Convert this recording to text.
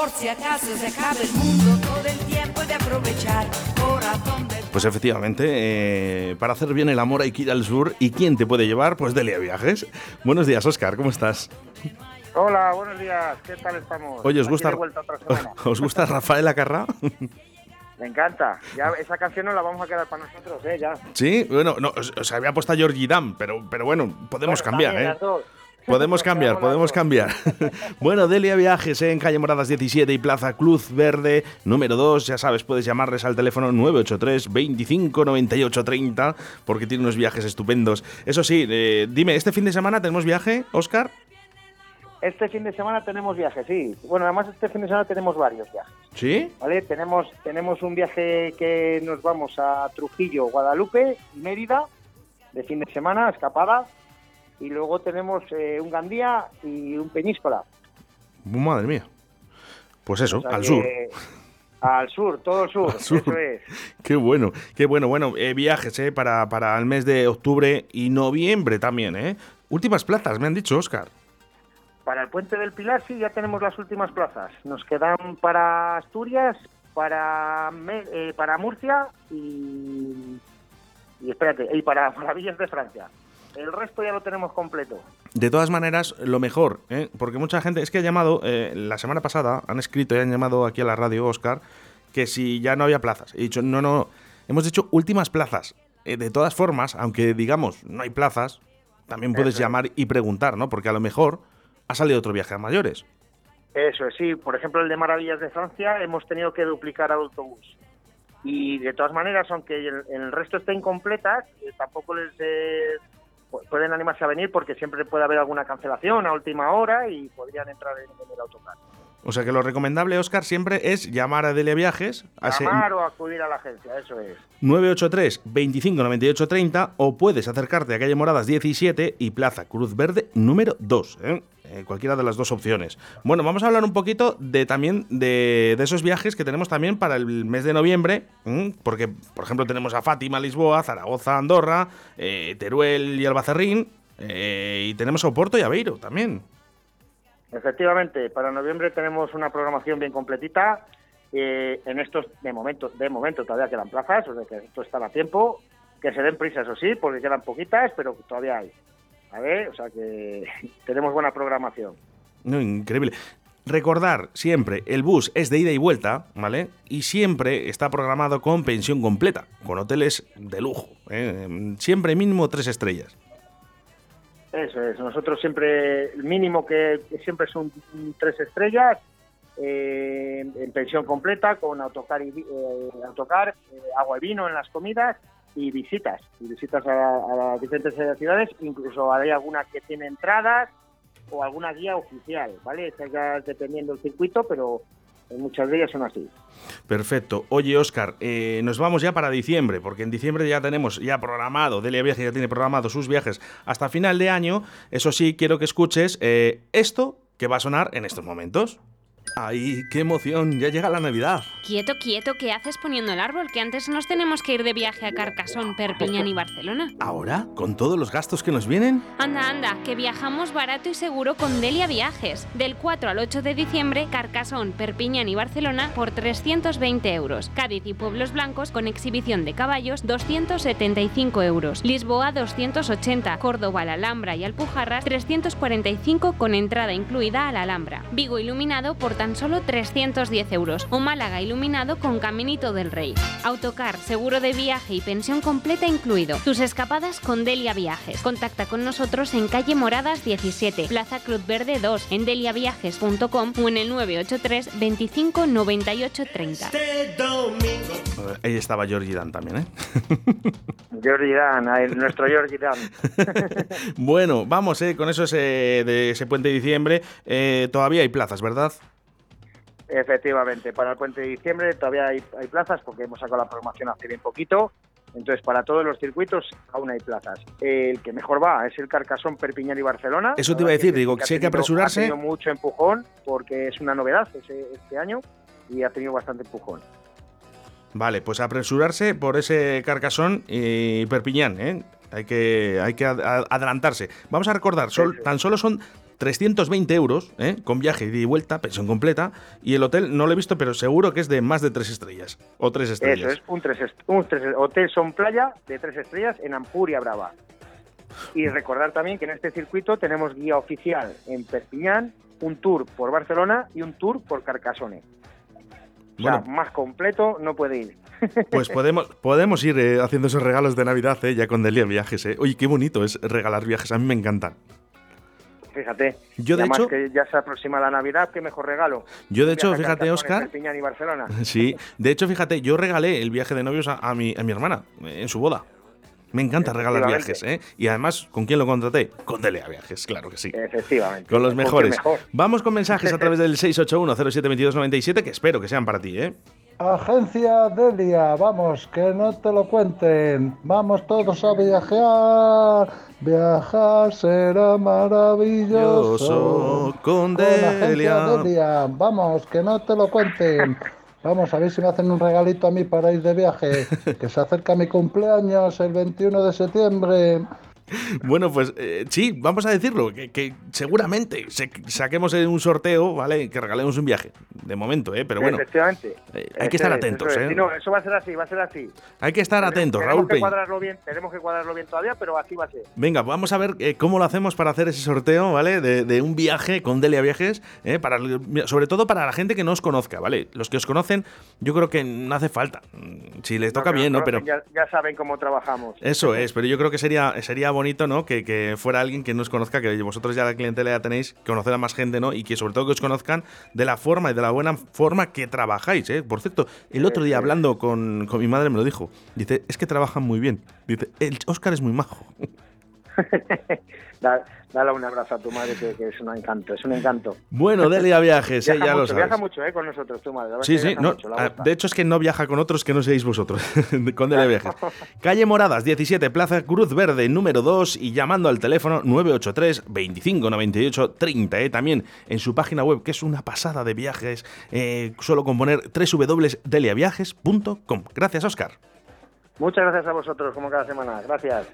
por si acaso se acaba el mundo, todo el tiempo de aprovechar. Corazón de Pues efectivamente, eh, para hacer bien el amor hay que ir al sur. ¿Y quién te puede llevar? Pues Delia Viajes. Buenos días, Oscar, ¿cómo estás? Hola, buenos días. ¿Qué tal estamos? Oye, ¿os gusta. ¿os gusta Rafael Acarrá? Me encanta. Ya esa canción no la vamos a quedar para nosotros, ¿eh? Ya. sí, bueno, no, os, os había puesto a Georgie Dam, pero, pero bueno, podemos Bueno, cambiar, ¿eh? las dos. Podemos cambiar, podemos cambiar. bueno, Delia Viajes ¿eh? en calle Moradas 17 y Plaza Cruz Verde, número 2. Ya sabes, puedes llamarles al teléfono 983 25 98 30 porque tiene unos viajes estupendos. Eso sí, eh, dime, ¿este fin de semana tenemos viaje, Oscar? Este fin de semana tenemos viajes, sí. Bueno, además este fin de semana tenemos varios viajes, ¿Sí? ¿vale? Tenemos, tenemos un viaje que nos vamos a Trujillo, Guadalupe, Mérida, de fin de semana, escapada. Y luego tenemos eh, un Gandía y un Peñíscola. Madre mía. Pues eso, O sea al sur. Al sur, todo el sur, Al sur. eso es. Qué bueno, qué bueno. Bueno, eh, viajes ¿eh? para, para el mes de octubre y noviembre también, ¿eh? Últimas plazas, me han dicho, Oscar. Para el Puente del Pilar sí ya tenemos las últimas plazas. Nos quedan para Asturias, para eh, para Murcia y y espérate, y para, para Villas de Francia. El resto ya lo tenemos completo. De todas maneras, lo mejor, ¿eh? porque mucha gente es que ha llamado, eh, la semana pasada han escrito y han llamado aquí a la radio, Oscar, que si ya no había plazas. He dicho, no, no, hemos dicho últimas plazas. Eh, de todas formas, aunque digamos no hay plazas, también puedes Eso llamar y preguntar, ¿no? Porque a lo mejor ha salido otro viaje a mayores. Eso es, sí. Por ejemplo, el de Maravillas de Francia hemos tenido que duplicar al autobús. Y de todas maneras, aunque el, el resto esté incompletas, eh, tampoco les pueden animarse a venir porque siempre puede haber alguna cancelación a última hora y podrían entrar en, en el autocar. O sea que lo recomendable, Oscar, siempre es llamar a Delia Viajes a Llamar o acudir a la agencia, eso es. 983 25 98 30 o puedes acercarte a calle Moradas 17 y Plaza Cruz Verde número 2. ¿eh? Eh, cualquiera de las dos opciones. Bueno, vamos a hablar un poquito de también de, de esos viajes que tenemos también para el mes de noviembre, porque por ejemplo tenemos a Fátima, Lisboa, Zaragoza, Andorra, eh, Teruel y Albacerrín, eh, y tenemos a Oporto y Aveiro también. Efectivamente, para noviembre tenemos una programación bien completita. En estos, de momento, de momento todavía quedan plazas, o sea que esto está a tiempo. Que se den prisa, eso sí, porque quedan poquitas, pero todavía hay. A ver, o sea que tenemos buena programación. No, increíble. Recordar siempre, el bus es de ida y vuelta, ¿vale? Y siempre está programado con pensión completa, con hoteles de lujo. ¿eh? Siempre mínimo tres estrellas. Eso es, nosotros siempre, el mínimo que, siempre son tres estrellas, eh, en pensión completa, con autocar, y, eh, autocar eh, agua y vino en las comidas y visitas, visitas a, a las diferentes ciudades, incluso hay alguna que tiene entradas o alguna guía oficial, ¿vale? Estas ya dependiendo del circuito, pero muchas de ellas son así. Perfecto. Oye, Oscar, eh, nos vamos ya para diciembre, porque en diciembre ya tenemos ya programado, Delia Viaje ya tiene programado sus viajes hasta final de año. Eso sí, quiero que escuches eh, esto que va a sonar en estos momentos. ¡Ay, qué emoción! Ya llega la Navidad. Quieto, quieto, ¿qué haces poniendo el árbol? Que antes nos tenemos que ir de viaje a Carcasón, Perpiñán y Barcelona. ¿Ahora? ¿Con todos los gastos que nos vienen? Anda, anda, que viajamos barato y seguro con Delia Viajes. Del 4 al 8 de diciembre, Carcasón, Perpiñán y Barcelona por 320 euros. Cádiz y Pueblos Blancos con exhibición de caballos, 275 euros. Lisboa, 280. Córdoba, la Alhambra y Alpujarras, 345 con entrada incluida a la Alhambra. Vigo iluminado por tan solo 310 euros. O Málaga iluminado con Caminito del Rey. Autocar, seguro de viaje y pensión completa incluido. Tus escapadas con Delia Viajes. Contacta con nosotros en calle Moradas 17, Plaza Cruz Verde 2, en deliaviajes.com o en el 983 25 98 30. Eh, Ahí estaba Georgie Dan también, ¿eh? Jordi Dan, el- nuestro Jordi Dan. bueno, vamos, ¿eh? Con eso ese, de ese puente de diciembre. eh, todavía hay plazas, ¿verdad? Efectivamente, para el puente de diciembre todavía hay, hay plazas porque hemos sacado la programación hace bien poquito. Entonces, para todos los circuitos aún hay plazas. El que mejor va es el Carcasón, Perpiñán y Barcelona. Eso te iba a decir, digo, ha si hay que apresurarse- Ha tenido mucho empujón porque es una novedad ese- este año y ha tenido bastante empujón. Vale, pues apresurarse por ese Carcasón y Perpiñán, ¿eh? Hay que, hay que ad- ad- adelantarse. Vamos a recordar, sol- tan solo son 320 euros, ¿eh? con viaje ida y vuelta, pensión completa. Y el hotel no lo he visto, pero seguro que es de más de tres estrellas. O tres estrellas. Eso es, un, tres, est- un tres- hotel son playa de tres estrellas en Ampuria Brava. Y recordar también que en este circuito tenemos guía oficial en Perpiñán, un tour por Barcelona y un tour por Carcassonne. O sea, Bueno. más completo no puede ir. Pues podemos, podemos ir eh, haciendo esos regalos de Navidad, ¿eh? ya con Delia Viajes. ¿eh? Oye, qué bonito es regalar viajes, a mí me encantan. Fíjate. Yo, de hecho- que ya se aproxima la Navidad, qué mejor regalo. Yo, de hecho, fíjate, Óscar, Perpiñán y Barcelona. Sí, de hecho, fíjate, yo regalé el viaje de novios a, a mi, a mi hermana en su boda. Me encanta regalar viajes. ¿eh? Y además, ¿con quién lo contraté? Con Delia Viajes, claro que sí. Efectivamente. Con los mejores. mejor. Vamos con mensajes a través del 681-072297, que espero que sean para ti, ¿eh? Agencia Delia, vamos, que no te lo cuenten. Vamos todos a viajar. Viajar será maravilloso. Con Agencia Delia. Delia, vamos, que no te lo cuenten. Vamos a ver si me hacen un regalito a mí para ir de viaje. Que se acerca mi cumpleaños el 21 de septiembre. Bueno, pues eh, sí, vamos a decirlo, que, que seguramente se- saquemos un sorteo, ¿vale? Que regalemos un viaje, de momento, ¿eh? Pero bueno, Efectivamente. eh, hay que estar es, atentos, es. ¿eh? No, eso va a ser así, va a ser así. hay que estar atentos, tenemos Raúl que Peña. cuadrarlo bien, tenemos que cuadrarlo bien todavía, pero así va a ser. Venga, vamos a ver eh, cómo lo hacemos para hacer ese sorteo, ¿vale? De, de un viaje con Delia Viajes, sobre todo para la gente que no os conozca, ¿vale? Los que os conocen, yo creo que no hace falta. Si les toca No, bien, ¿no? Pero Ya, ya saben cómo trabajamos. eso es, pero yo creo que sería, sería bonito, ¿no? Que, que fuera alguien que no os conozca, que vosotros ya la clientela ya tenéis, conocer a más gente, ¿no? Y que sobre todo que os conozcan de la forma y de la buena forma que trabajáis, ¿eh? Por cierto, el otro día hablando con, con mi madre me lo dijo. Dice, es que trabajan muy bien. Dice, el Oscar es muy majo. Da- dale un abrazo a tu madre, que, que es un encanto, es un encanto. Bueno, Delia Viajes, ¿eh? Viaja ya lo mucho, sabes. viaja mucho eh, con nosotros, tu madre. Sí, sí, no, mucho, ah, de hecho es que no viaja con otros que no seáis vosotros, con Delia Viajes. Calle Moradas, 17, Plaza Cruz Verde, número 2 y llamando al teléfono 983 25 98 30, eh, también en su página web, que es una pasada de viajes, eh, solo con poner www.deliaviajes.com. Gracias, Oscar. Muchas gracias a vosotros, como cada semana. Gracias.